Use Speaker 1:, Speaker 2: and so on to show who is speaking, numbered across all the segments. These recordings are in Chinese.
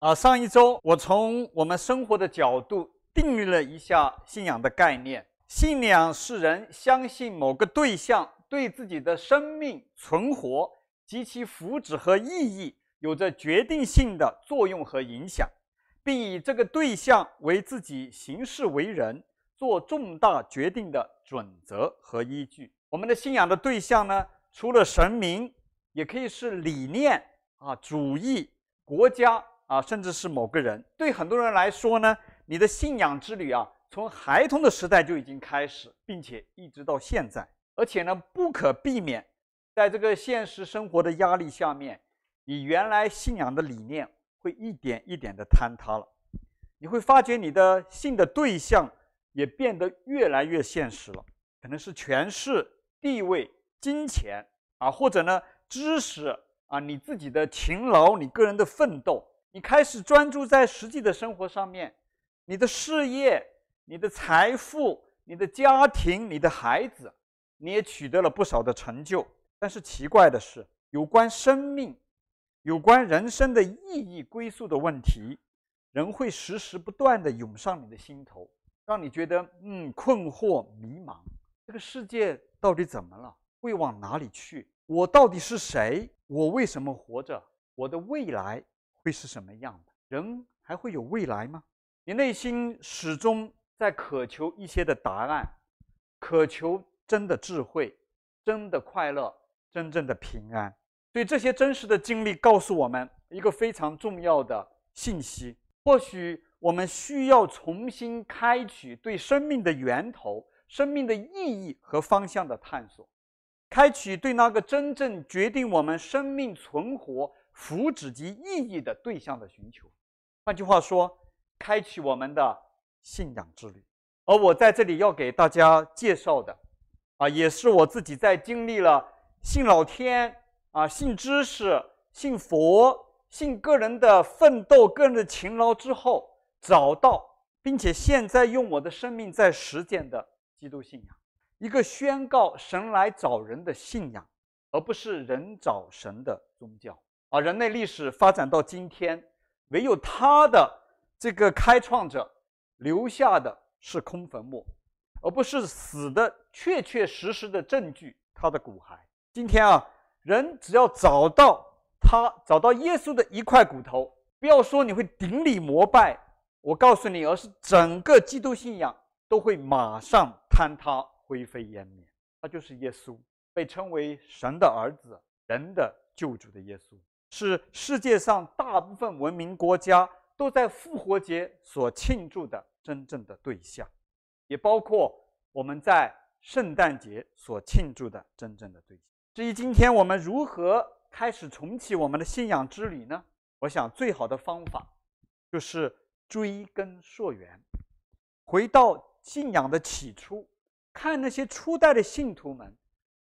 Speaker 1: 啊，上一周我从我们生活的角度定义了一下信仰的概念。信仰是人相信某个对象对自己的生命存活及其福祉和意义有着决定性的作用和影响，并以这个对象为自己行事为人做重大决定的准则和依据。我们的信仰的对象呢，除了神明，也可以是理念啊、主义、国家。啊，甚至是某个人，对很多人来说呢，你的信仰之旅啊，从孩童的时代就已经开始，并且一直到现在，而且呢，不可避免，在这个现实生活的压力下面，你原来信仰的理念会一点一点的坍塌了，你会发觉你的信的对象也变得越来越现实了，可能是权势、地位、金钱啊，或者呢，知识啊，你自己的勤劳，你个人的奋斗。你开始专注在实际的生活上面，你的事业、你的财富、你的家庭、你的孩子，你也取得了不少的成就。但是奇怪的是，有关生命、有关人生的意义归宿的问题，仍会时时不断地涌上你的心头，让你觉得嗯困惑、迷茫。这个世界到底怎么了？会往哪里去？我到底是谁？我为什么活着？我的未来？会是什么样的？人还会有未来吗？你内心始终在渴求一些的答案，渴求真的智慧、真的快乐、真正的平安。所以这些真实的经历告诉我们一个非常重要的信息：或许我们需要重新开启对生命的源头、生命的意义和方向的探索，开启对那个真正决定我们生命存活。福祉及意义的对象的寻求，换句话说，开启我们的信仰之旅。而我在这里要给大家介绍的，啊，也是我自己在经历了信老天啊、信知识、信佛、信个人的奋斗、个人的勤劳之后，找到并且现在用我的生命在实践的基督信仰，一个宣告神来找人的信仰，而不是人找神的宗教。啊，人类历史发展到今天，唯有他的这个开创者留下的是空坟墓，而不是死的确确实实的证据，他的骨骸。今天啊，人只要找到他，找到耶稣的一块骨头，不要说你会顶礼膜拜，我告诉你，而是整个基督信仰都会马上坍塌、灰飞烟灭。他就是耶稣，被称为神的儿子、人的救主的耶稣。是世界上大部分文明国家都在复活节所庆祝的真正的对象，也包括我们在圣诞节所庆祝的真正的对象。至于今天我们如何开始重启我们的信仰之旅呢？我想最好的方法就是追根溯源，回到信仰的起初，看那些初代的信徒们。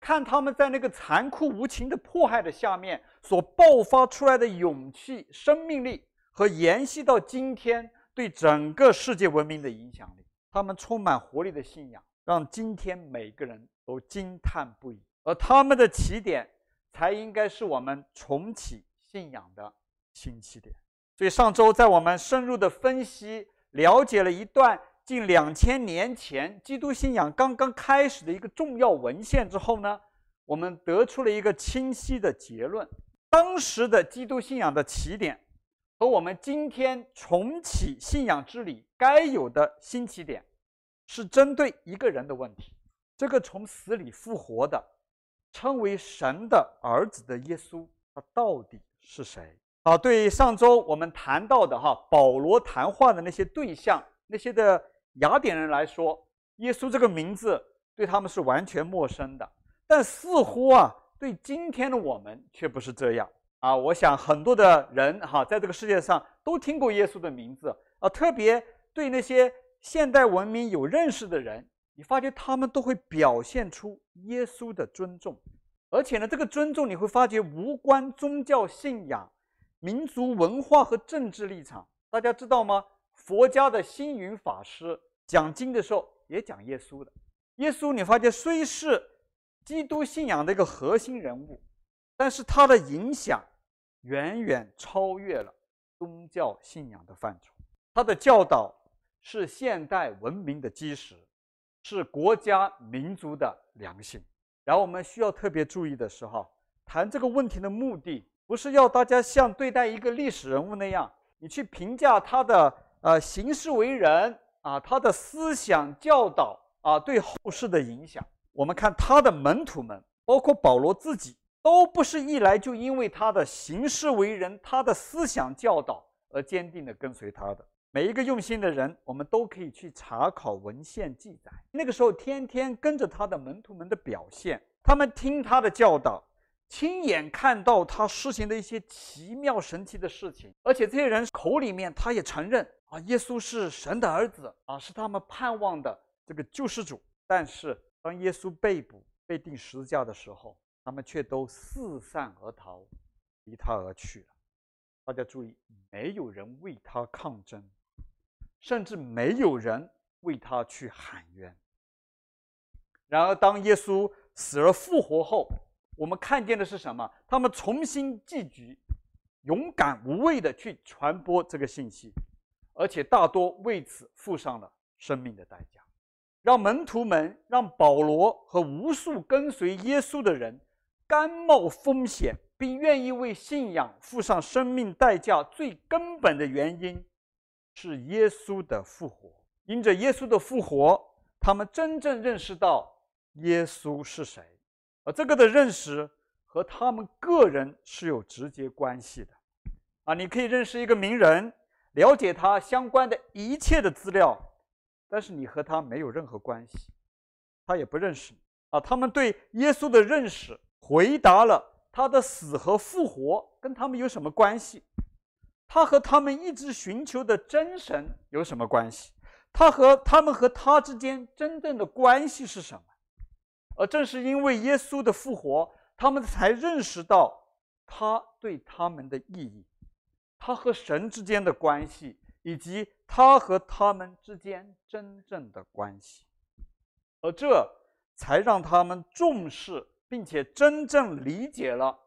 Speaker 1: 看他们在那个残酷无情的迫害的下面所爆发出来的勇气、生命力，和延续到今天对整个世界文明的影响力。他们充满活力的信仰，让今天每个人都惊叹不已。而他们的起点，才应该是我们重启信仰的新起点。所以上周在我们深入的分析、了解了一段。近两千年前，基督信仰刚刚开始的一个重要文献之后呢，我们得出了一个清晰的结论：当时的基督信仰的起点，和我们今天重启信仰之旅该有的新起点，是针对一个人的问题。这个从死里复活的，称为神的儿子的耶稣，他到底是谁？啊，对上周我们谈到的哈，保罗谈话的那些对象，那些的。雅典人来说，耶稣这个名字对他们是完全陌生的，但似乎啊，对今天的我们却不是这样啊。我想很多的人哈，在这个世界上都听过耶稣的名字啊，特别对那些现代文明有认识的人，你发觉他们都会表现出耶稣的尊重，而且呢，这个尊重你会发觉无关宗教信仰、民族文化和政治立场。大家知道吗？佛家的星云法师。讲经的时候也讲耶稣的，耶稣你发现虽是基督信仰的一个核心人物，但是他的影响远远超越了宗教信仰的范畴。他的教导是现代文明的基石，是国家民族的良心。然后我们需要特别注意的是，哈，谈这个问题的目的不是要大家像对待一个历史人物那样，你去评价他的呃行事为人啊，他的思想教导啊对后世的影响。我们看他的门徒们，包括保罗自己，都不是一来就因为他的行事为人、他的思想教导而坚定地跟随他的。每一个用心的人，我们都可以去查考文献记载。那个时候，天天跟着他的门徒们的表现，他们听他的教导，亲眼看到他施行的一些奇妙神奇的事情。而且这些人口里面，他也承认啊，耶稣是神的儿子啊，是他们盼望的这个救世主。但是，当耶稣被捕、被钉十字架的时候，他们却都四散而逃，离他而去了。大家注意，没有人为他抗争。甚至没有人为他去喊冤。然而，当耶稣死而复活后，我们看见的是什么？他们重新聚集，勇敢无畏的去传播这个信息，而且大多为此付上了生命的代价，让门徒们、让保罗和无数跟随耶稣的人甘冒风险，并愿意为信仰付上生命代价，最根本的原因。是耶稣的复活，因着耶稣的复活，他们真正认识到耶稣是谁，而这个的认识和他们个人是有直接关系的。啊，你可以认识一个名人，了解他相关的一切的资料，但是你和他没有任何关系，他也不认识你。啊，他们对耶稣的认识，回答了他的死和复活跟他们有什么关系？他和他们一直寻求的真神有什么关系？他和他们和他之间真正的关系是什么？而正是因为耶稣的复活，他们才认识到他对他们的意义，他和神之间的关系，以及他和他们之间真正的关系。而这才让他们重视并且真正理解了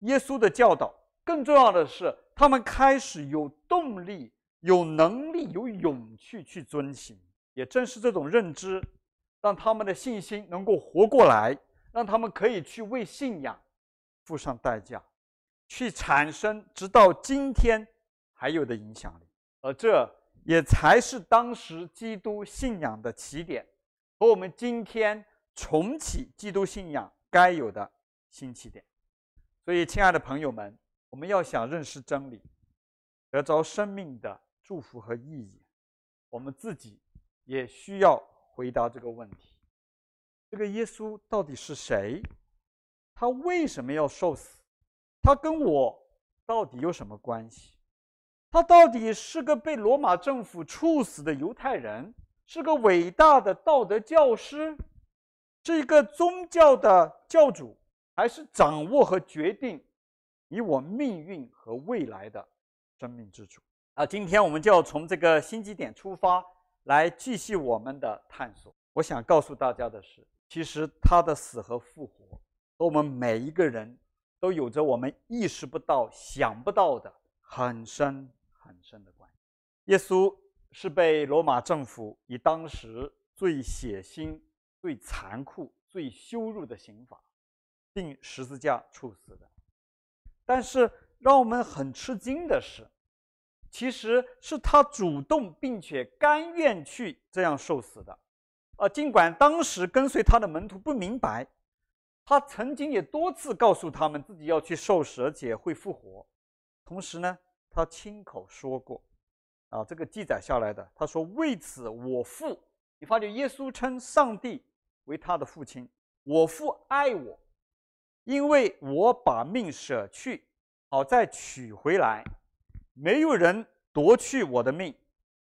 Speaker 1: 耶稣的教导。更重要的是，他们开始有动力、有能力、有勇气去遵行。也正是这种认知，让他们的信心能够活过来，让他们可以去为信仰付上代价，去产生直到今天还有的影响力。而这也才是当时基督信仰的起点，和我们今天重启基督信仰该有的新起点。所以，亲爱的朋友们。我们要想认识真理，得着生命的祝福和意义，我们自己也需要回答这个问题：这个耶稣到底是谁？他为什么要受死？他跟我到底有什么关系？他到底是个被罗马政府处死的犹太人，是个伟大的道德教师，是一个宗教的教主，还是掌握和决定？以我命运和未来的生命之主啊，今天我们就要从这个新基点出发，来继续我们的探索。我想告诉大家的是，其实他的死和复活和我们每一个人都有着我们意识不到、想不到的很深很深的关系。耶稣是被罗马政府以当时最血腥、最残酷、最羞辱的刑罚钉十字架处死的。但是让我们很吃惊的是，其实是他主动并且甘愿去这样受死的，啊，尽管当时跟随他的门徒不明白，他曾经也多次告诉他们自己要去受死，而且会复活。同时呢，他亲口说过，啊，这个记载下来的，他说：“为此我父，你发觉耶稣称上帝为他的父亲，我父爱我。”因为我把命舍去，好再取回来，没有人夺去我的命，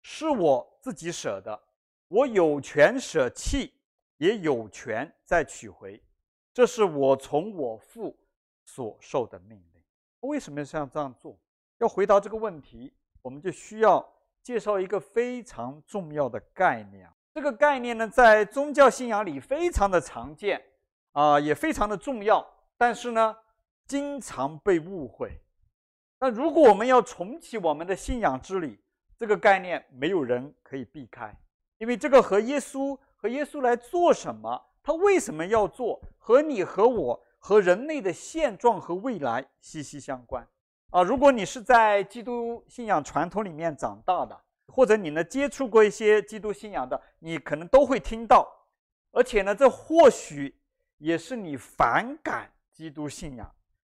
Speaker 1: 是我自己舍的。我有权舍弃，也有权再取回，这是我从我父所受的命令。为什么要像这样做？要回答这个问题，我们就需要介绍一个非常重要的概念。这个概念呢，在宗教信仰里非常的常见，啊、也非常的重要。但是呢，经常被误会。那如果我们要重启我们的信仰之旅，这个概念没有人可以避开，因为这个和耶稣和耶稣来做什么，他为什么要做，和你和我和人类的现状和未来息息相关。啊，如果你是在基督信仰传统里面长大的，或者你呢接触过一些基督信仰的，你可能都会听到，而且呢，这或许也是你反感基督信仰。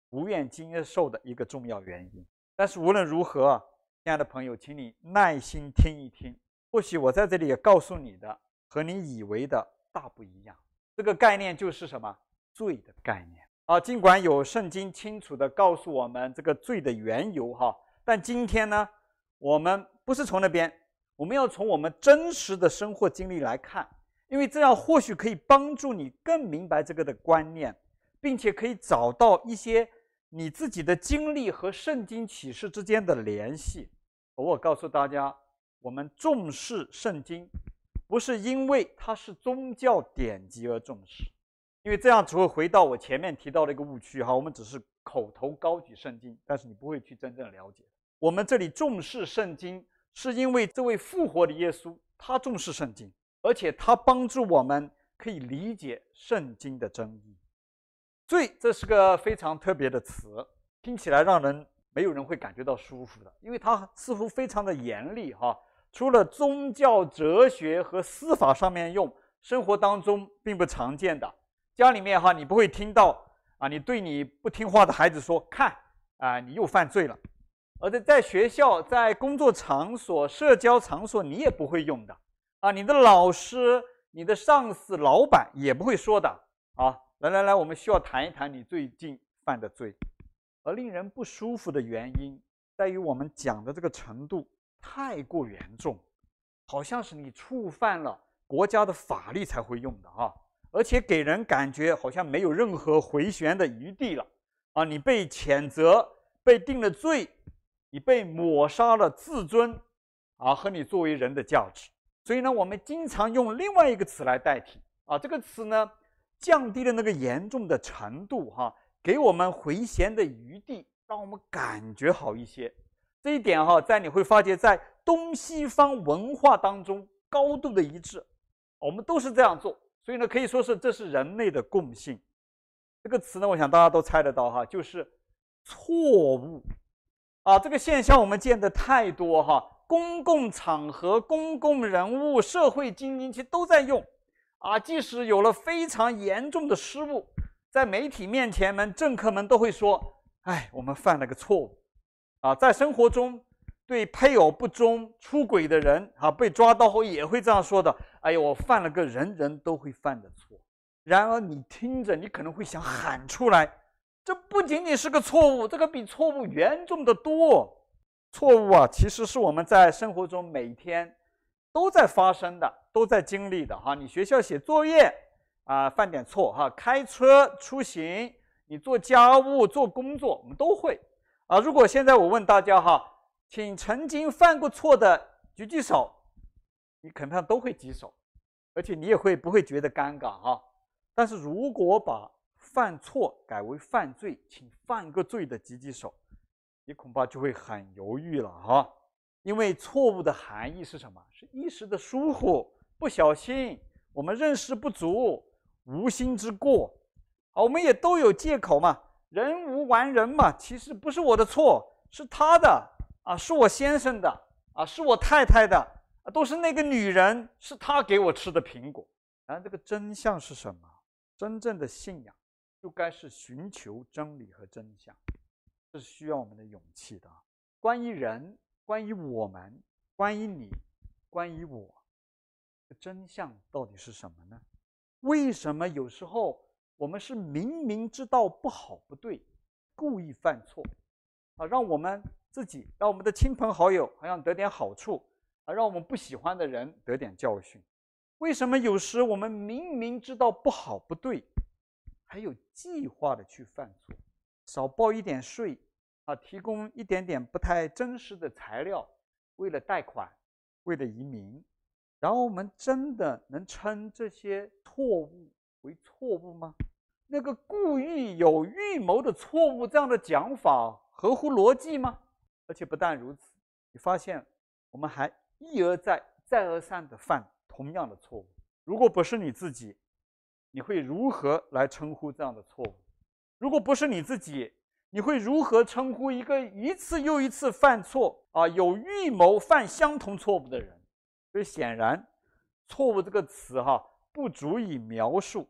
Speaker 1: 不愿接受的一个重要原因。但是无论如何，亲爱的朋友，请你耐心听一听。或许我在这里也告诉你的和你以为的大不一样。这个概念就是什么？罪的概念啊。尽管有圣经清楚地告诉我们这个罪的缘由哈，但今天呢，我们不是从那边，我们要从我们真实的生活经历来看，因为这样或许可以帮助你更明白这个的观念，并且可以找到一些。你自己的经历和圣经启示之间的联系，我告诉大家，我们重视圣经，不是因为它是宗教典籍而重视，因为这样只会回到我前面提到的一个误区哈。我们只是口头高举圣经，但是你不会去真正了解。我们这里重视圣经，是因为这位复活的耶稣，他重视圣经，而且他帮助我们可以理解圣经的真义。罪，这是个非常特别的词，听起来让人没有人会感觉到舒服的，因为它似乎非常的严厉哈。除了宗教、哲学和司法上面用，生活当中并不常见的。家里面哈，你不会听到啊，你对你不听话的孩子说：“看啊，你又犯罪了。”而在在学校、在工作场所、社交场所，你也不会用的啊。你的老师、你的上司、老板也不会说的啊。来来来，我们需要谈一谈你最近犯的罪，而令人不舒服的原因在于我们讲的这个程度太过严重，好像是你触犯了国家的法律才会用的啊，而且给人感觉好像没有任何回旋的余地了啊！你被谴责，被定了罪，你被抹杀了自尊啊和你作为人的价值，所以呢，我们经常用另外一个词来代替啊，这个词呢。降低了那个严重的程度，哈，给我们回旋的余地，让我们感觉好一些。这一点哈，在你会发觉，在东西方文化当中高度的一致，我们都是这样做，所以呢，可以说是这是人类的共性。这个词呢，我想大家都猜得到哈，就是错误啊。这个现象我们见得太多哈，公共场合、公共人物、社会精英其实都在用。啊，即使有了非常严重的失误，在媒体面前们，政客们都会说：“哎，我们犯了个错误。”啊，在生活中，对配偶不忠、出轨的人，啊，被抓到后也会这样说的：“哎呦，我犯了个人人都会犯的错。”然而，你听着，你可能会想喊出来：“这不仅仅是个错误，这个比错误严重的多。”错误啊，其实是我们在生活中每天都在发生的。都在经历的哈，你学校写作业啊，犯点错哈，开车出行，你做家务做工作，我们都会啊。如果现在我问大家哈，请曾经犯过错的举举手，你肯定都会举手，而且你也会不会觉得尴尬哈？但是如果把犯错改为犯罪，请犯个罪的举举手，你恐怕就会很犹豫了哈，因为错误的含义是什么？是一时的疏忽。不小心，我们认识不足，无心之过，啊，我们也都有借口嘛。人无完人嘛，其实不是我的错，是他的啊，是我先生的啊，是我太太的啊，都是那个女人，是她给我吃的苹果。然后这个真相是什么？真正的信仰就该是寻求真理和真相，这是需要我们的勇气的。关于人，关于我们，关于你，关于我。真相到底是什么呢？为什么有时候我们是明明知道不好不对，故意犯错，啊，让我们自己、让我们的亲朋好友好像得点好处，啊，让我们不喜欢的人得点教训？为什么有时我们明明知道不好不对，还有计划的去犯错，少报一点税，啊，提供一点点不太真实的材料，为了贷款，为了移民？然后我们真的能称这些错误为错误吗？那个故意有预谋的错误，这样的讲法合乎逻辑吗？而且不但如此，你发现我们还一而再、再而三地犯同样的错误。如果不是你自己，你会如何来称呼这样的错误？如果不是你自己，你会如何称呼一个一次又一次犯错啊、有预谋犯相同错误的人？所以显然，“错误”这个词哈、不足以描述，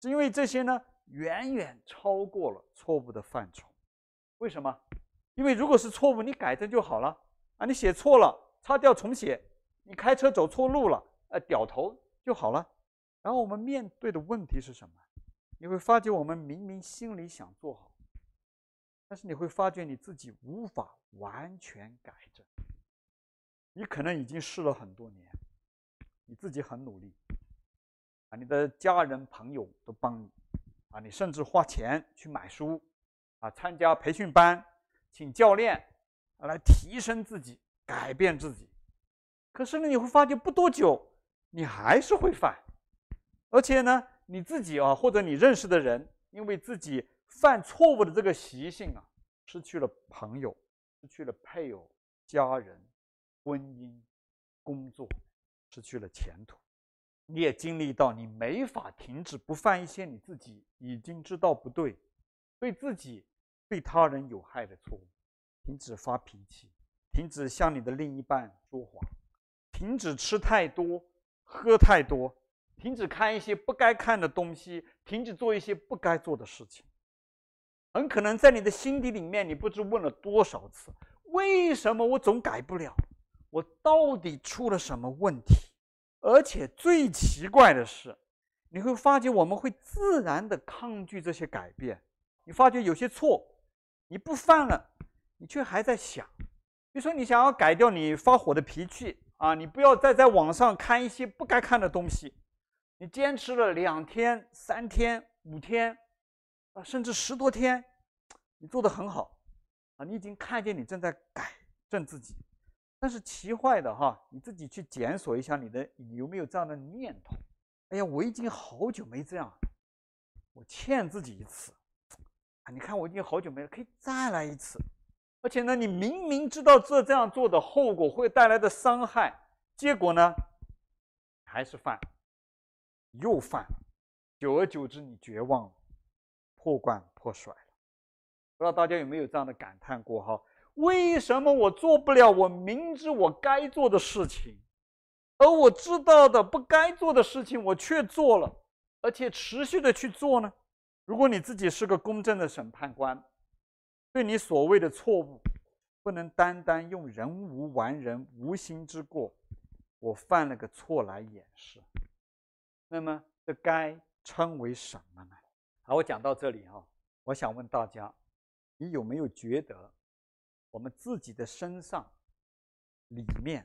Speaker 1: 是因为这些呢远远超过了错误的范畴。为什么？因为如果是错误，你改正就好了啊！你写错了，擦掉重写；你开车走错路了，呃，掉头就好了。然后我们面对的问题是什么？你会发觉我们明明心里想做好，但是你会发觉你自己无法完全改正。你可能已经试了很多年，你自己很努力你的家人朋友都帮你啊，你甚至花钱去买书啊，参加培训班，请教练啊来提升自己、改变自己。可是呢，你会发觉不多久，你还是会犯，而且呢。你自己啊，或者你认识的人，因为自己犯错误的这个习性啊，失去了朋友，失去了配偶、家人、婚姻、工作，失去了前途。你也经历到你没法停止不犯一些你自己已经知道不对、对自己、对他人有害的错误。停止发脾气，停止向你的另一半说谎，停止吃太多、喝太多。停止看一些不该看的东西，停止做一些不该做的事情。很可能在你的心底里面，你不知问了多少次：为什么我总改不了？我到底出了什么问题？而且最奇怪的是，你会发觉我们会自然的抗拒这些改变。你发觉有些错，你不犯了，你却还在想。比如说，你想要改掉你发火的脾气啊，你不要再在网上看一些不该看的东西。你坚持了两天、三天、五天，啊，甚至十多天，你做得很好，啊，你已经看见你正在改正自己。但是奇怪的哈，你自己去检索一下你的，你有没有这样的念头？哎呀，我已经好久没这样，我欠自己一次。啊，你看我已经好久没了，可以再来一次。而且呢，你明明知道这这样做的后果会带来的伤害，结果呢，还是犯。又犯，久而久之，你绝望了，破罐破摔了。不知道大家有没有这样的感叹过哈？为什么我做不了我明知我该做的事情，而我知道的不该做的事情，我却做了，而且持续的去做呢？如果你自己是个公正的审判官，对你所谓的错误，不能单单用人无完人，无心之过，我犯了个错来掩饰。那么这该称为什么呢？好，我讲到这里哈，我想问大家，你有没有觉得我们自己的身上里面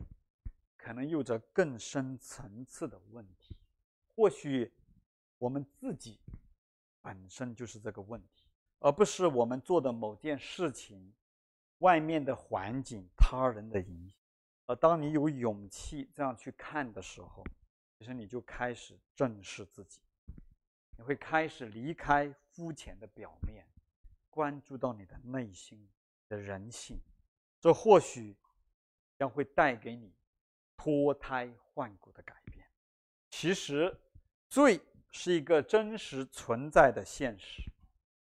Speaker 1: 可能有着更深层次的问题？或许我们自己本身就是这个问题，而不是我们做的某件事情、外面的环境、他人的影响。而当你有勇气这样去看的时候，其实你就开始正视自己，你会开始离开肤浅的表面，关注到你的内心的人性，这或许将会带给你脱胎换骨的改变。其实，罪是一个真实存在的现实，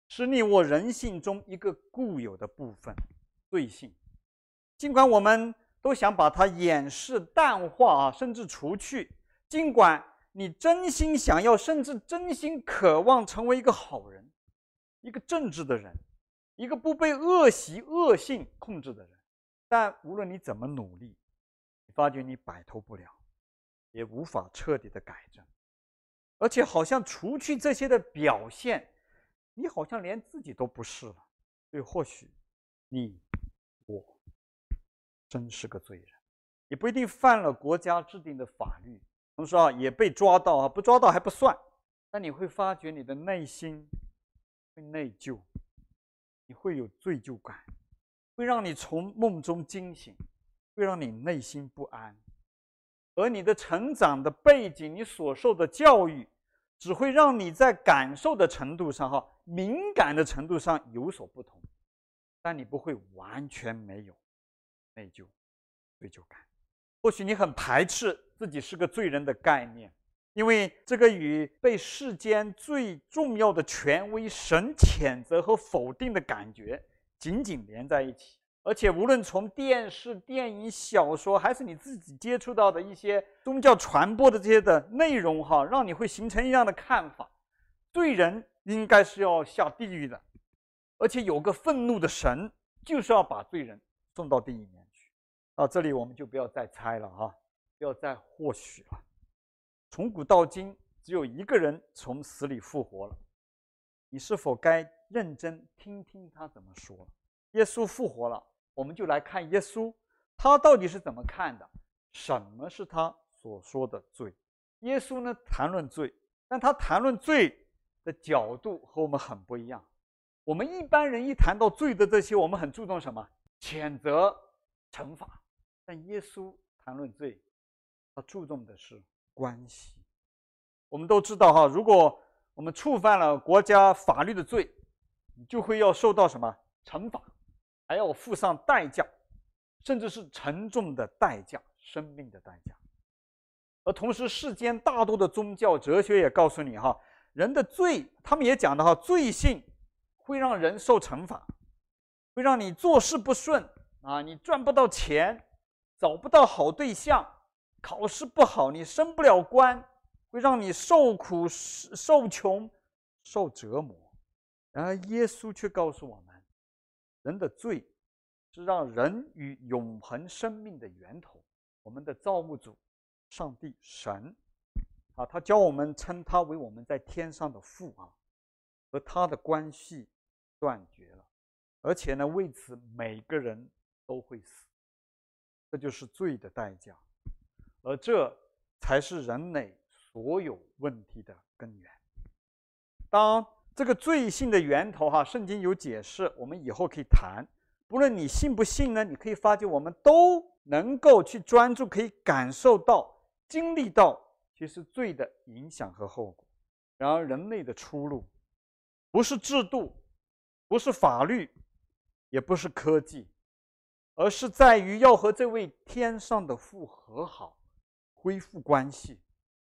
Speaker 1: 是你我人性中一个固有的部分——罪性。尽管我们都想把它掩饰、淡化啊，甚至除去。尽管你真心想要，甚至真心渴望成为一个好人，一个正直的人，一个不被恶习、恶性控制的人，但无论你怎么努力，你发觉你摆脱不了，也无法彻底的改正，而且好像除去这些的表现，你好像连自己都不是了。所以或许你我真是个罪人，也不一定犯了国家制定的法律。同时啊，也被抓到啊，不抓到还不算，但你会发觉你的内心会内疚，你会有罪疚感，会让你从梦中惊醒，会让你内心不安，而你的成长的背景，你所受的教育，只会让你在感受的程度上哈，敏感的程度上有所不同，但你不会完全没有内疚、罪疚感。或许你很排斥自己是个罪人的概念，因为这个与被世间最重要的权威神谴责和否定的感觉紧紧连在一起。而且，无论从电视、电影、小说，还是你自己接触到的一些宗教传播的这些的内容，哈，让你会形成一样的看法：罪人应该是要下地狱的，而且有个愤怒的神，就是要把罪人送到地狱里面去。到这里，我们就不要再猜了，哈，不要再或许了。从古到今，只有一个人从死里复活了，你是否该认真听听他怎么说？耶稣复活了，我们就来看耶稣，他到底是怎么看的？什么是他所说的罪？耶稣呢，谈论罪，但他谈论罪的角度和我们很不一样。我们一般人一谈到罪的这些，我们很注重什么？谴责、惩罚。但耶稣谈论罪，他注重的是关系。我们都知道哈，如果我们触犯了国家法律的罪，你就会要受到什么惩罚？还要付上代价，甚至是沉重的代价，生命的代价。而同时，世间大多的宗教哲学也告诉你哈，人的罪，他们也讲的哈，罪性会让人受惩罚，会让你做事不顺啊，你赚不到钱，找不到好对象，考试不好，你升不了官，会让你受苦、受穷、受折磨。然而，耶稣却告诉我们。人的罪是让人与永恒生命的源头，我们的造物主上帝神啊，他教我们称他为我们在天上的父啊，和他的关系断绝了，而且呢，为此每个人都会死，这就是罪的代价，而这才是人类所有问题的根源。当这个罪性的源头，哈，圣经有解释，我们以后可以谈。不论你信不信呢，你可以发觉，我们都能够去专注，可以感受到、经历到，其实罪的影响和后果。然而，人类的出路，不是制度，不是法律，也不是科技，而是在于要和这位天上的父和好，恢复关系。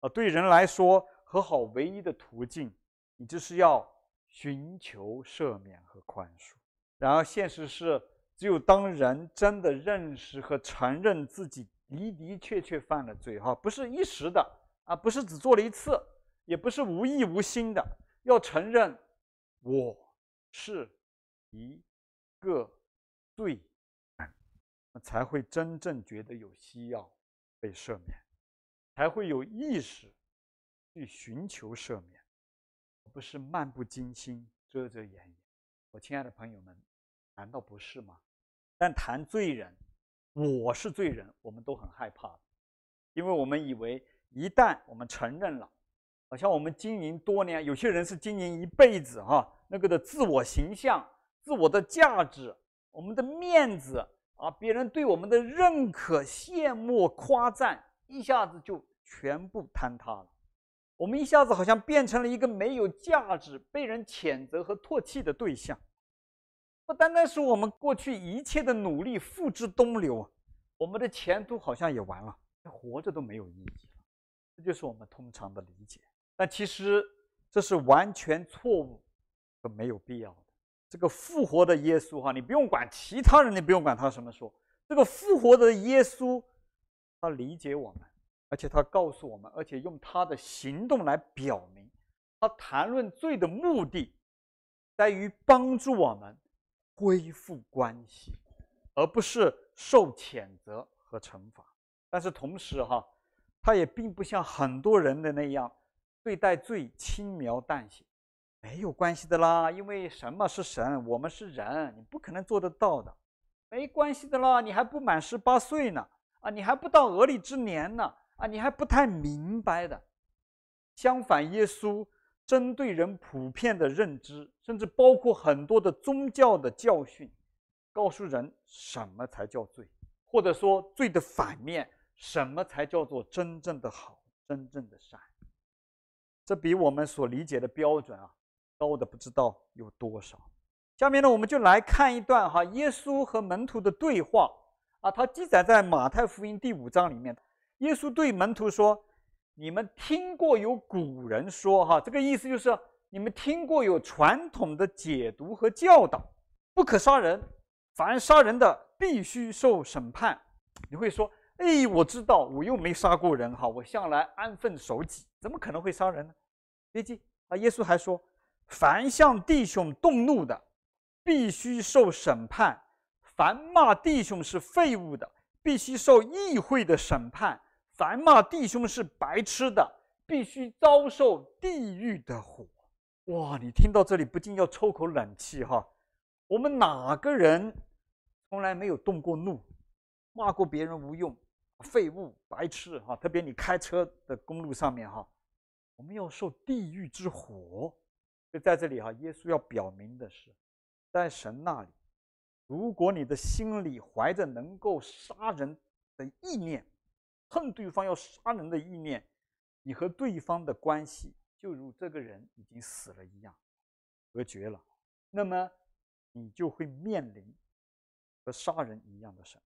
Speaker 1: 啊，对人来说，和好唯一的途径，你就是要。寻求赦免和宽恕。然而，现实是，只有当人真的认识和承认自己的的确确犯了罪，哈，不是一时的啊，不是只做了一次，也不是无意无心的，要承认我是一个罪人，才会真正觉得有需要被赦免，才会有意识去寻求赦免。而不是漫不经心、遮遮掩掩，我亲爱的朋友们，难道不是吗？但谈罪人，我是罪人，我们都很害怕，因为我们以为一旦我们承认了，好像我们经营多年，有些人是经营一辈子哈，那个的自我形象、自我的价值、我们的面子啊，别人对我们的认可、羡慕、夸赞，一下子就全部坍塌了。我们一下子好像变成了一个没有价值、被人谴责和唾弃的对象。不单单是我们过去一切的努力付之东流，我们的前途好像也完了，活着都没有意义了。这就是我们通常的理解。但其实这是完全错误和没有必要的。这个复活的耶稣哈，你不用管其他人，你不用管他什么说。这个复活的耶稣，他理解我们。而且他告诉我们，而且用他的行动来表明，他谈论罪的目的，在于帮助我们恢复关系，而不是受谴责和惩罚。但是同时哈，他也并不像很多人的那样对待罪轻描淡写，没有关系的啦，因为什么是神，我们是人，你不可能做得到的，没关系的啦，你还不满十八岁呢，啊，你还不到而立之年呢。啊，你还不太明白的。相反，耶稣针对人普遍的认知，甚至包括很多的宗教的教训，告诉人什么才叫罪，或者说罪的反面，什么才叫做真正的好、真正的善。这比我们所理解的标准啊，高的不知道有多少。下面呢，我们就来看一段哈，耶稣和门徒的对话啊，它记载在马太福音第五章里面。耶稣对门徒说：“你们听过有古人说哈，这个意思就是你们听过有传统的解读和教导，不可杀人，凡杀人的必须受审判。”你会说：“哎，我知道，我又没杀过人哈，我向来安分守己，怎么可能会杀人呢？”别急啊，耶稣还说：“凡向弟兄动怒的。”必须受审判，凡骂弟兄是废物的，必须受议会的审判；凡骂弟兄是白痴的，必须遭受地狱的火。哇！你听到这里不禁要抽口冷气哈。我们哪个人从来没有动过怒，骂过别人无用、废物、白痴哈？特别你开车的公路上面哈，我们要受地狱之火。就在这里哈，耶稣要表明的是。在神那里，如果你的心里怀着能够杀人的意念，恨对方要杀人的意念，你和对方的关系就如这个人已经死了一样，隔绝了。那么你就会面临和杀人一样的神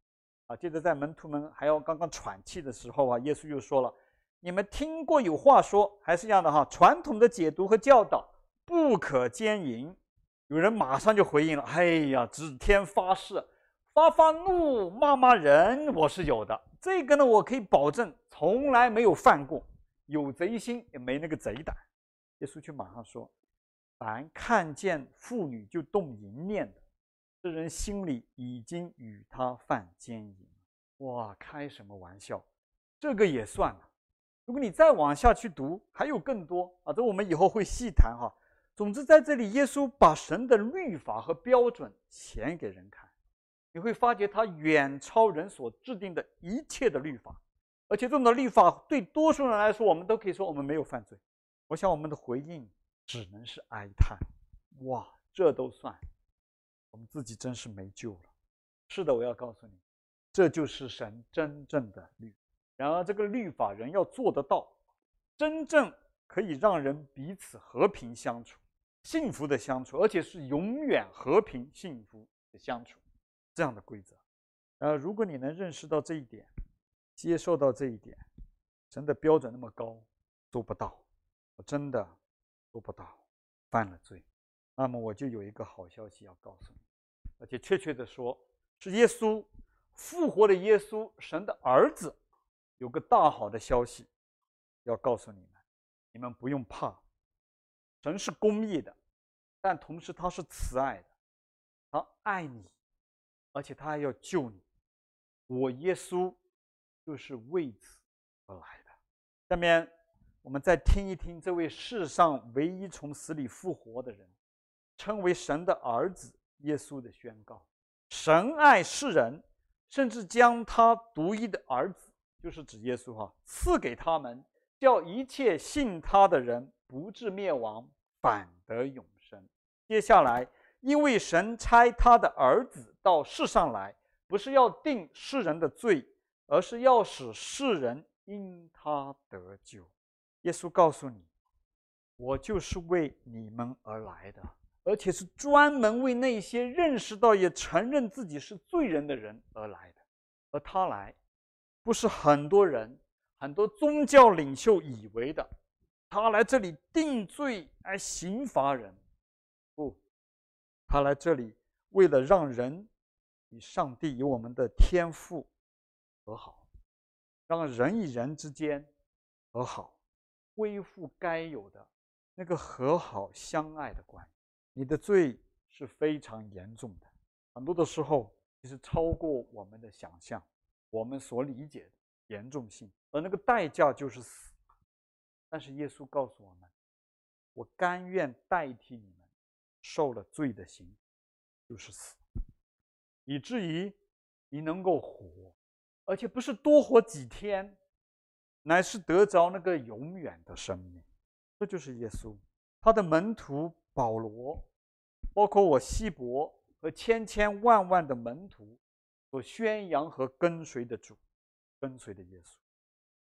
Speaker 1: 啊！接着在门徒们还要刚刚喘气的时候啊，耶稣又说了：“你们听过有话说，还是一样的哈，传统的解读和教导，不可奸淫。”有人马上就回应了：“哎呀，指天发誓，发发怒，骂骂人，我是有的。这个呢，我可以保证，从来没有犯过。有贼心，也没那个贼胆。”耶稣却马上说：“凡看见妇女就动淫念的，这人心里已经与他犯奸淫。”哇，开什么玩笑？这个也算了。如果你再往下去读，还有更多啊，这我们以后会细谈哈。总之，在这里，耶稣把神的律法和标准显给人看，你会发觉他远超人所制定的一切的律法，而且这种的律法对多数人来说，我们都可以说我们没有犯罪。我想我们的回应只能是哀叹：哇，这都算，我们自己真是没救了。是的，我要告诉你，这就是神真正的律。然而，这个律法人要做得到，真正可以让人彼此和平相处。幸福的相处，而且是永远和平幸福的相处，这样的规则。呃，如果你能认识到这一点，接受到这一点，神的标准那么高，做不到，我真的做不到，犯了罪，那么我就有一个好消息要告诉你，而且确切的说，是耶稣复活的耶稣，神的儿子，有个大好的消息要告诉你，你们不用怕。神是公义的，但同时他是慈爱的，他爱你，而且他还要救你。我耶稣就是为此而来的。下面我们再听一听这位世上唯一从死里复活的人，称为神的儿子耶稣的宣告：神爱世人，甚至将他独一的儿子，就是指耶稣哈，赐给他们，叫一切信他的人。不至灭亡，反得永生。接下来，因为神差他的儿子到世上来，不是要定世人的罪，而是要使世人因他得救。耶稣告诉你，我就是为你们而来的，而且是专门为那些认识到也承认自己是罪人的人而来的。而他来，不是很多人、很多宗教领袖以为的。他来这里定罪来刑罚人，不，他来这里为了让人与上帝、与我们的天赋和好，让人与人之间和好，恢复该有的那个和好相爱的关系。你的罪是非常严重的，很多的时候其实超过我们的想象，我们所理解的严重性，而那个代价就是死。但是耶稣告诉我们：“我甘愿代替你们受了罪的刑，就是死，以至于你能够活，而且不是多活几天，乃是得着那个永远的生命。这就是耶稣，他的门徒保罗，包括我希伯和千千万万的门徒所宣扬和跟随的主，跟随的耶稣。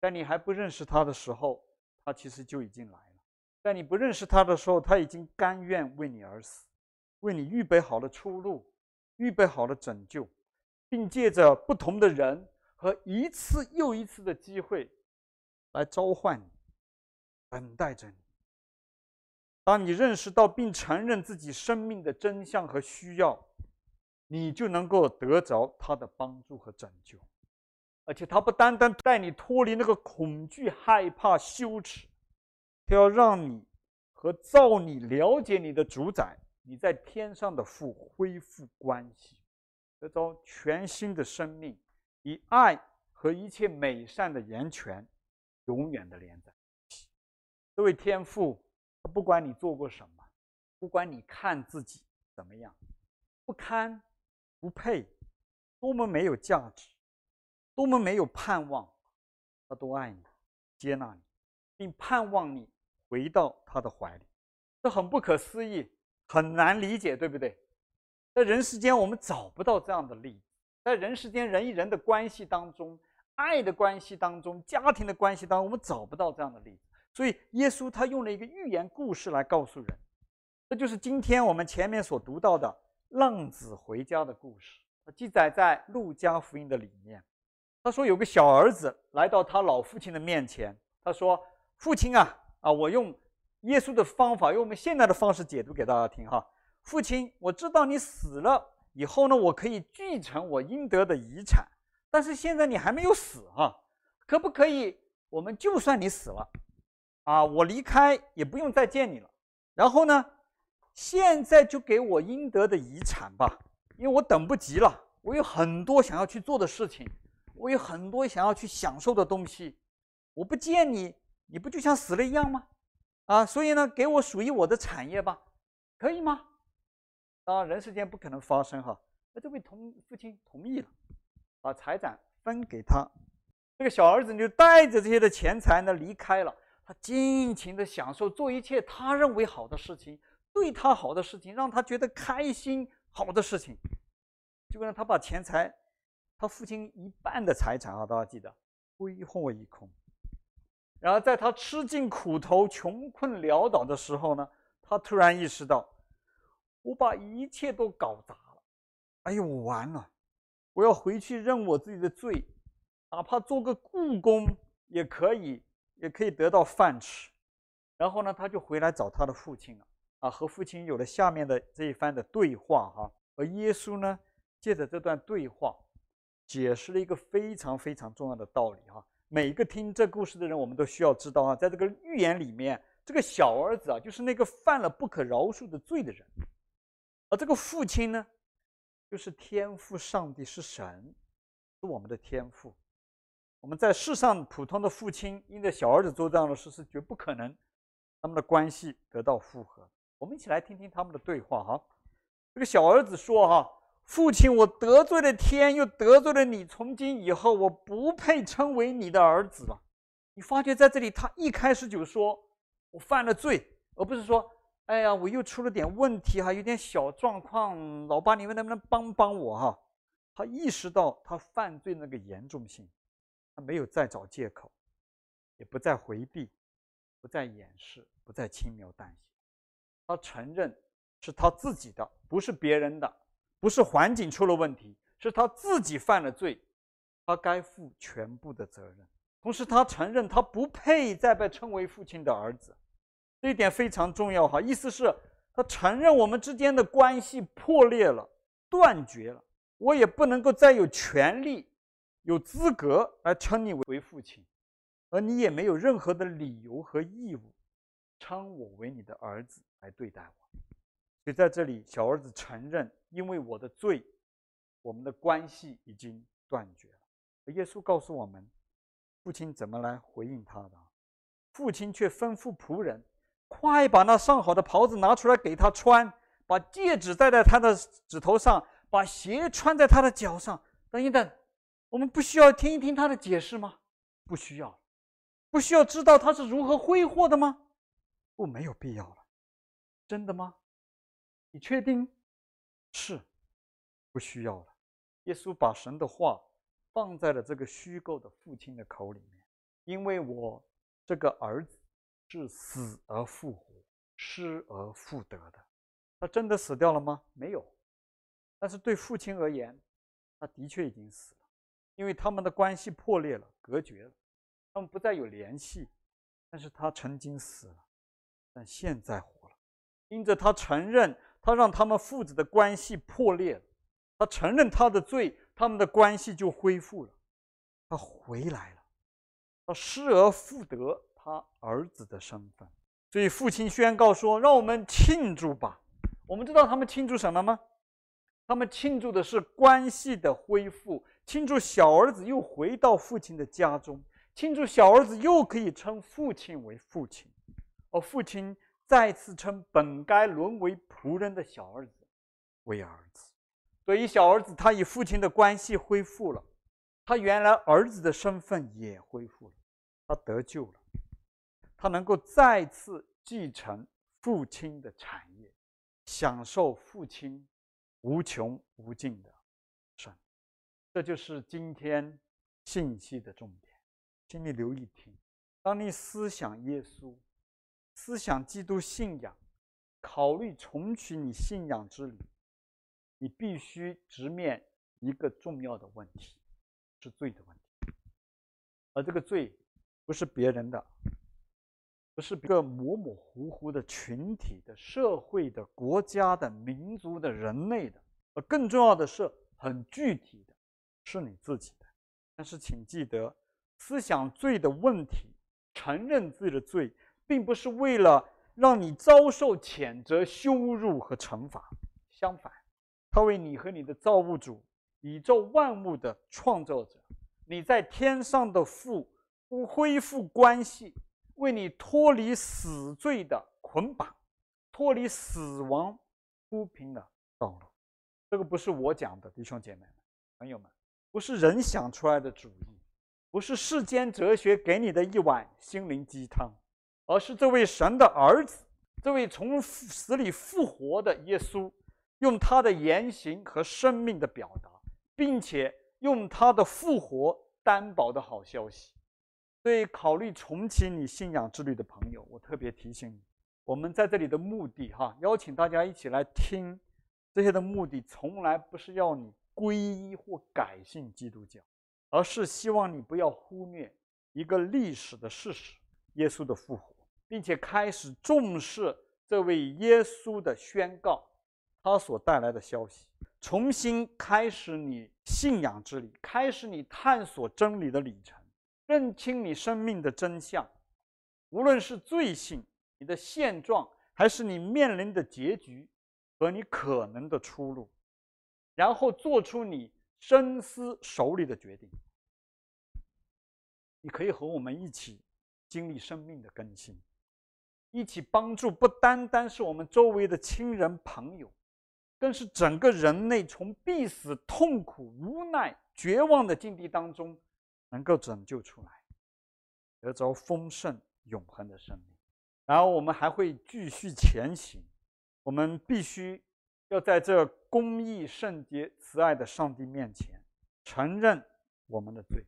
Speaker 1: 在你还不认识他的时候。”他其实就已经来了，在你不认识他的时候，他已经甘愿为你而死。为你预备好了出路，预备好了拯救，并借着不同的人和一次又一次的机会来召唤你，等待着你。当你认识到并承认自己生命的真相和需要，你就能够得着他的帮助和拯救。而且他不单单带你脱离那个恐惧、害怕、羞耻，他要让你和造你、了解你的主宰，你在天上的父恢复关系，得到全新的生命，以爱和一切美善的源泉，永远的连在一起。这位天父，不管你做过什么，不管你看自己怎么样，不堪、不配，多么没有价值。多么没有盼望，他都爱你，接纳你，并盼望你回到他的怀里，这很不可思议，很难理解，对不对？在人世间，我们找不到这样的例子。在人世间，人与人的关系当中，爱的关系当中，家庭的关系当中，我们找不到这样的例子。所以，耶稣他用了一个寓言故事来告诉人，这就是今天我们前面所读到的浪子回家的故事，记载在路加福音的里面。他说：“有个小儿子来到他老父亲的面前。他说：‘父亲啊，啊，我用耶稣的方法，用我们现在的方式解读给大家听哈。父亲，我知道你死了以后呢，我可以继承我应得的遗产。但是现在你还没有死哈，可不可以？我们就算你死了，啊，我离开也不用再见你了。然后呢，现在就给我应得的遗产吧，因为我等不及了，我有很多想要去做的事情。”我有很多想要去享受的东西，我不见你，你不就像死了一样吗？啊，所以呢，给我属于我的产业吧，可以吗？当然，人世间不可能发生哈。那这位同父亲同意了，把财产分给他。这个小儿子就带着这些的钱财呢离开了，他尽情的享受，做一切他认为好的事情，对他好的事情，让他觉得开心好的事情。结果呢，他把钱财。他父亲一半的财产啊，大家记得挥霍一空。然后在他吃尽苦头、穷困潦倒的时候呢，他突然意识到，我把一切都搞砸了。哎呦，完了！我要回去认我自己的罪，哪怕做个雇工也可以，也可以得到饭吃。然后呢，他就回来找他的父亲了啊，和父亲有了下面的这一番的对话哈。而耶稣呢，借着这段对话。解释了一个非常非常重要的道理哈，每一个听这故事的人，我们都需要知道啊，在这个寓言里面，这个小儿子啊，就是那个犯了不可饶恕的罪的人，而这个父亲呢，就是天父上帝是神，是我们的天父。我们在世上普通的父亲，因着小儿子做这样的事是绝不可能，他们的关系得到复合。我们一起来听听他们的对话哈。这个小儿子说哈。父亲，我得罪了天，又得罪了你。从今以后，我不配称为你的儿子了。你发觉在这里，他一开始就说我犯了罪，而不是说，哎呀，我又出了点问题哈，有点小状况，老爸，你们能不能帮帮我哈？他意识到他犯罪那个严重性，他没有再找借口，也不再回避，不再掩饰，不再轻描淡写。他承认是他自己的，不是别人的。不是环境出了问题，是他自己犯了罪，他该负全部的责任。同时，他承认他不配再被称为父亲的儿子，这一点非常重要哈。意思是，他承认我们之间的关系破裂了、断绝了，我也不能够再有权利、有资格来称你为父亲，而你也没有任何的理由和义务称我为你的儿子来对待我。所以在这里，小儿子承认，因为我的罪，我们的关系已经断绝了。耶稣告诉我们，父亲怎么来回应他的？父亲却吩咐仆人，快把那上好的袍子拿出来给他穿，把戒指戴在他的指头上，把鞋穿在他的脚上。等一等，我们不需要听一听他的解释吗？不需要，不需要知道他是如何挥霍的吗？不，没有必要了。真的吗？你确定？是，不需要了。耶稣把神的话放在了这个虚构的父亲的口里面，因为我这个儿子是死而复活、失而复得的。他真的死掉了吗？没有。但是对父亲而言，他的确已经死了，因为他们的关系破裂了，隔绝了，他们不再有联系。但是他曾经死了，但现在活了，因着他承认，他让他们父子的关系破裂了，他承认他的罪，他们的关系就恢复了，他回来了，他失而复得他儿子的身份。所以父亲宣告说：“让我们庆祝吧！”我们知道他们庆祝什么吗？他们庆祝的是关系的恢复，庆祝小儿子又回到父亲的家中，庆祝小儿子又可以称父亲为父亲，而父亲再次称本该沦为仆人的小儿子为儿子。所以小儿子他与父亲的关系恢复了，他原来儿子的身份也恢复了，他得救了。他能够再次继承父亲的产业，享受父亲无穷无尽的神。这就是今天信息的重点，请你留意听。当你思想耶稣、思想基督信仰、考虑重取你信仰之旅，你必须直面一个重要的问题，是罪的问题。而这个罪不是别人的。不是一个模模糊糊的群体的、社会的、国家的、民族的、人类的，而更重要的是很具体的，是你自己的。但是请记得，思想罪的问题，承认自己的罪，并不是为了让你遭受谴责、羞辱和惩罚。相反，他为你和你的造物主、宇宙万物的创造者，你在天上的父，恢复关系。为你脱离死罪的捆绑，脱离死亡铺平了道路。这个不是我讲的，弟兄姐妹们、朋友们，不是人想出来的主意，不是世间哲学给你的一碗心灵鸡汤，而是这位神的儿子，这位从死里复活的耶稣，用他的言行和生命的表达，并且用他的复活担保的好消息。对考虑重启你信仰之旅的朋友，我特别提醒你，我们在这里的目的，哈，邀请大家一起来听，这些的目的从来不是要你皈依或改信基督教，而是希望你不要忽略一个历史的事实——耶稣的复活，并且开始重视这位耶稣的宣告，他所带来的消息，重新开始你信仰之旅，开始你探索真理的旅程。认清你生命的真相，无论是罪性、你的现状，还是你面临的结局和你可能的出路，然后做出你深思熟虑的决定。你可以和我们一起经历生命的更新，一起帮助不单单是我们周围的亲人朋友，更是整个人类从必死、痛苦、无奈、绝望的境地当中。能够拯救出来，得着丰盛永恒的生命，然后我们还会继续前行。我们必须要在这公义、圣洁、慈爱的上帝面前承认我们的罪，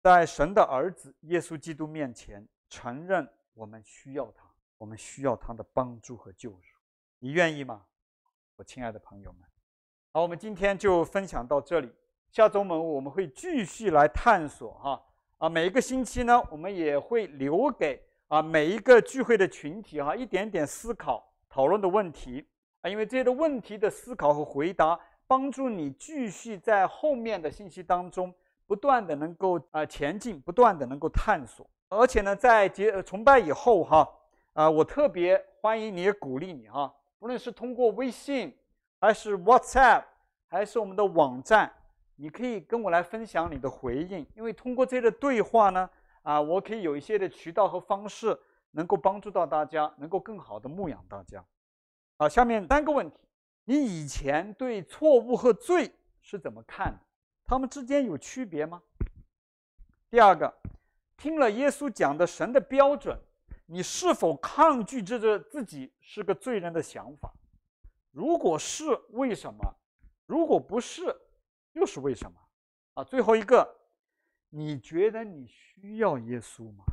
Speaker 1: 在神的儿子耶稣基督面前承认我们需要他，我们需要他的帮助和救赎。你愿意吗，我亲爱的朋友们？好，我们今天就分享到这里。下周末我们会继续来探索哈啊，每一个星期呢，我们也会留给啊每一个聚会的群体哈一点点思考讨论的问题啊，因为这些的问题的思考和回答，帮助你继续在后面的信息当中不断的能够啊前进，不断的能够探索。而且呢，在结崇拜以后哈啊，我特别欢迎你，也鼓励你哈，不论是通过微信，还是 WhatsApp，还是我们的网站。你可以跟我来分享你的回应，因为通过这个对话呢，啊，我可以有一些的渠道和方式，能够帮助到大家，能够更好的牧养大家。啊，下面三个问题：你以前对错误和罪是怎么看的？他们之间有区别吗？第二个，听了耶稣讲的神的标准，你是否抗拒这个自己是个罪人的想法？如果是，为什么？如果不是？又是为什么？啊，最后一个，你觉得你需要耶稣吗？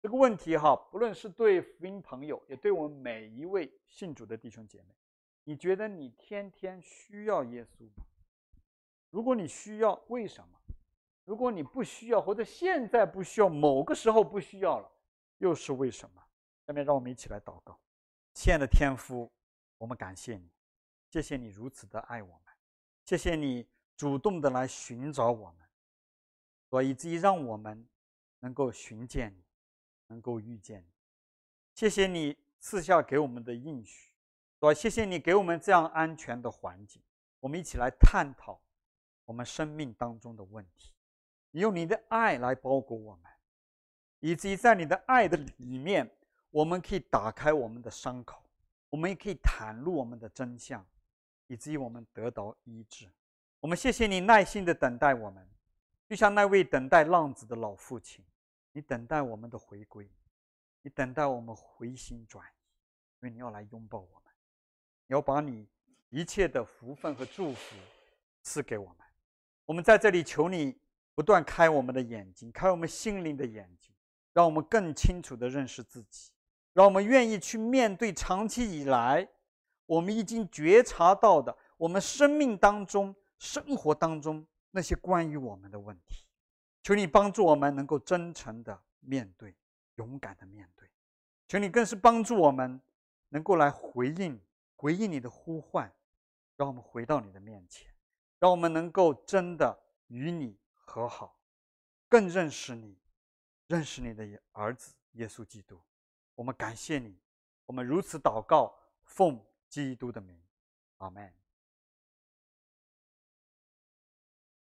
Speaker 1: 这个问题哈，不论是对福音朋友，也对我们每一位信主的弟兄姐妹，你觉得你天天需要耶稣吗？如果你需要，为什么？如果你不需要，或者现在不需要，某个时候不需要了，又是为什么？下面让我们一起来祷告。亲爱的天父，我们感谢你，谢谢你如此的爱我们，谢谢你主动的来寻找我们，所以以至于让我们能够寻见你，能够遇见你。谢谢你赐下给我们的应许，所以谢谢你给我们这样安全的环境，我们一起来探讨我们生命当中的问题。用你的爱来包裹我们，以及在你的爱的里面，我们可以打开我们的伤口，我们也可以袒露我们的真相，以至于我们得到医治。我们谢谢你耐心的等待我们，就像那位等待浪子的老父亲，你等待我们的回归，你等待我们回心转意，因为你要来拥抱我们，你要把你一切的福分和祝福赐给我们。我们在这里求你。不断开我们的眼睛，开我们心灵的眼睛，让我们更清楚地认识自己，让我们愿意去面对长期以来我们已经觉察到的我们生命当中、生活当中那些关于我们的问题。求你帮助我们能够真诚地面对，勇敢地面对。求你更是帮助我们能够来回应、回应你的呼唤，让我们回到你的面前，让我们能够真的与你。和好，更认识你，认识你的儿子耶稣基督。我们感谢你，我们如此祷告，奉基督的名，阿门。